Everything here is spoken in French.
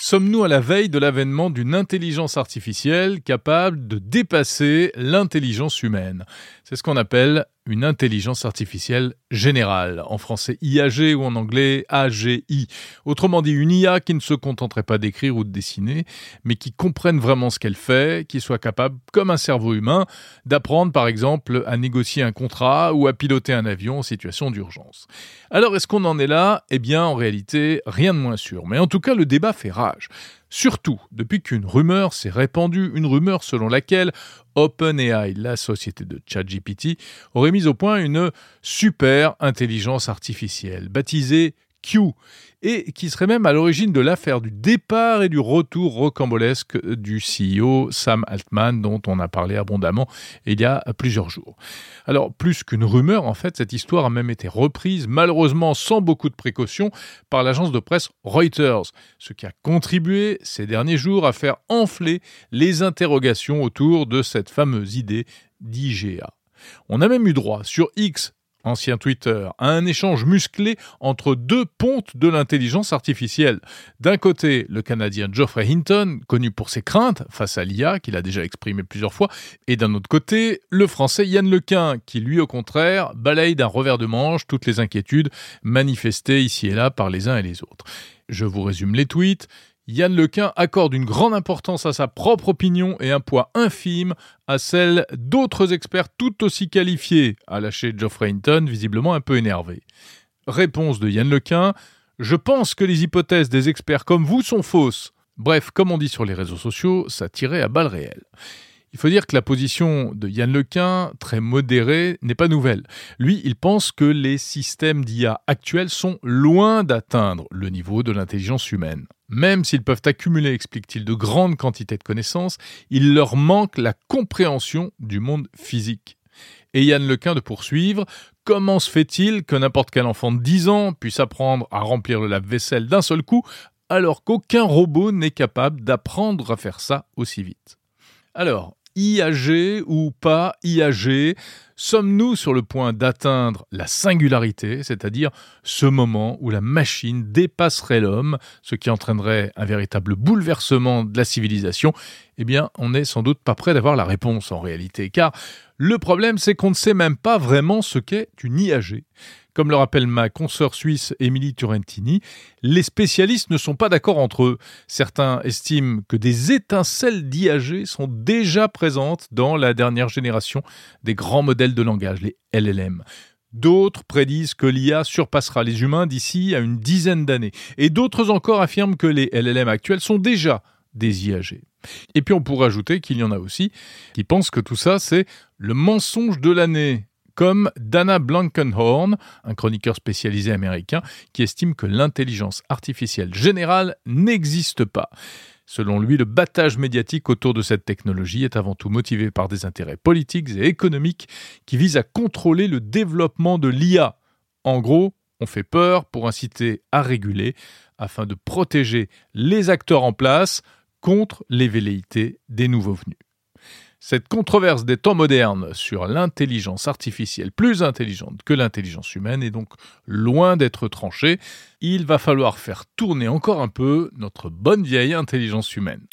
Sommes-nous à la veille de l'avènement d'une intelligence artificielle capable de dépasser l'intelligence humaine? C'est ce qu'on appelle une intelligence artificielle générale, en français IAG ou en anglais AGI. Autrement dit, une IA qui ne se contenterait pas d'écrire ou de dessiner, mais qui comprenne vraiment ce qu'elle fait, qui soit capable, comme un cerveau humain, d'apprendre par exemple à négocier un contrat ou à piloter un avion en situation d'urgence. Alors est-ce qu'on en est là? Eh bien en réalité, rien de moins sûr. Mais en tout cas, le débat fait rage. Surtout depuis qu'une rumeur s'est répandue, une rumeur selon laquelle OpenAI, la société de ChatGPT, aurait mis au point une super intelligence artificielle, baptisée Et qui serait même à l'origine de l'affaire du départ et du retour rocambolesque du CEO Sam Altman, dont on a parlé abondamment il y a plusieurs jours. Alors, plus qu'une rumeur, en fait, cette histoire a même été reprise, malheureusement sans beaucoup de précautions, par l'agence de presse Reuters, ce qui a contribué ces derniers jours à faire enfler les interrogations autour de cette fameuse idée d'IGA. On a même eu droit sur X ancien Twitter, à un échange musclé entre deux pontes de l'intelligence artificielle. D'un côté, le Canadien Geoffrey Hinton, connu pour ses craintes face à l'IA, qu'il a déjà exprimé plusieurs fois, et d'un autre côté, le Français Yann Lequin, qui lui au contraire balaye d'un revers de manche toutes les inquiétudes manifestées ici et là par les uns et les autres. Je vous résume les tweets. Yann Lequin accorde une grande importance à sa propre opinion et un poids infime à celle d'autres experts tout aussi qualifiés, a lâché Geoffrey Hinton, visiblement un peu énervé. Réponse de Yann Lequin Je pense que les hypothèses des experts comme vous sont fausses. Bref, comme on dit sur les réseaux sociaux, ça tirait à balles réelles. Il faut dire que la position de Yann Lequin, très modérée, n'est pas nouvelle. Lui, il pense que les systèmes d'IA actuels sont loin d'atteindre le niveau de l'intelligence humaine. Même s'ils peuvent accumuler, explique-t-il, de grandes quantités de connaissances, il leur manque la compréhension du monde physique. Et Yann Lequin de poursuivre, comment se fait-il que n'importe quel enfant de 10 ans puisse apprendre à remplir le lave-vaisselle d'un seul coup, alors qu'aucun robot n'est capable d'apprendre à faire ça aussi vite? Alors, IAG ou pas IAG Sommes-nous sur le point d'atteindre la singularité, c'est-à-dire ce moment où la machine dépasserait l'homme, ce qui entraînerait un véritable bouleversement de la civilisation? Eh bien, on n'est sans doute pas prêt d'avoir la réponse en réalité, car le problème c'est qu'on ne sait même pas vraiment ce qu'est une IAG. Comme le rappelle ma consoeur suisse Émilie Turentini, les spécialistes ne sont pas d'accord entre eux. Certains estiment que des étincelles d'IAG sont déjà présentes dans la dernière génération des grands de langage, les LLM. D'autres prédisent que l'IA surpassera les humains d'ici à une dizaine d'années. Et d'autres encore affirment que les LLM actuels sont déjà des IAG. Et puis on pourrait ajouter qu'il y en a aussi qui pensent que tout ça c'est le mensonge de l'année comme Dana Blankenhorn, un chroniqueur spécialisé américain, qui estime que l'intelligence artificielle générale n'existe pas. Selon lui, le battage médiatique autour de cette technologie est avant tout motivé par des intérêts politiques et économiques qui visent à contrôler le développement de l'IA. En gros, on fait peur pour inciter à réguler afin de protéger les acteurs en place contre les velléités des nouveaux venus. Cette controverse des temps modernes sur l'intelligence artificielle plus intelligente que l'intelligence humaine est donc loin d'être tranchée. Il va falloir faire tourner encore un peu notre bonne vieille intelligence humaine.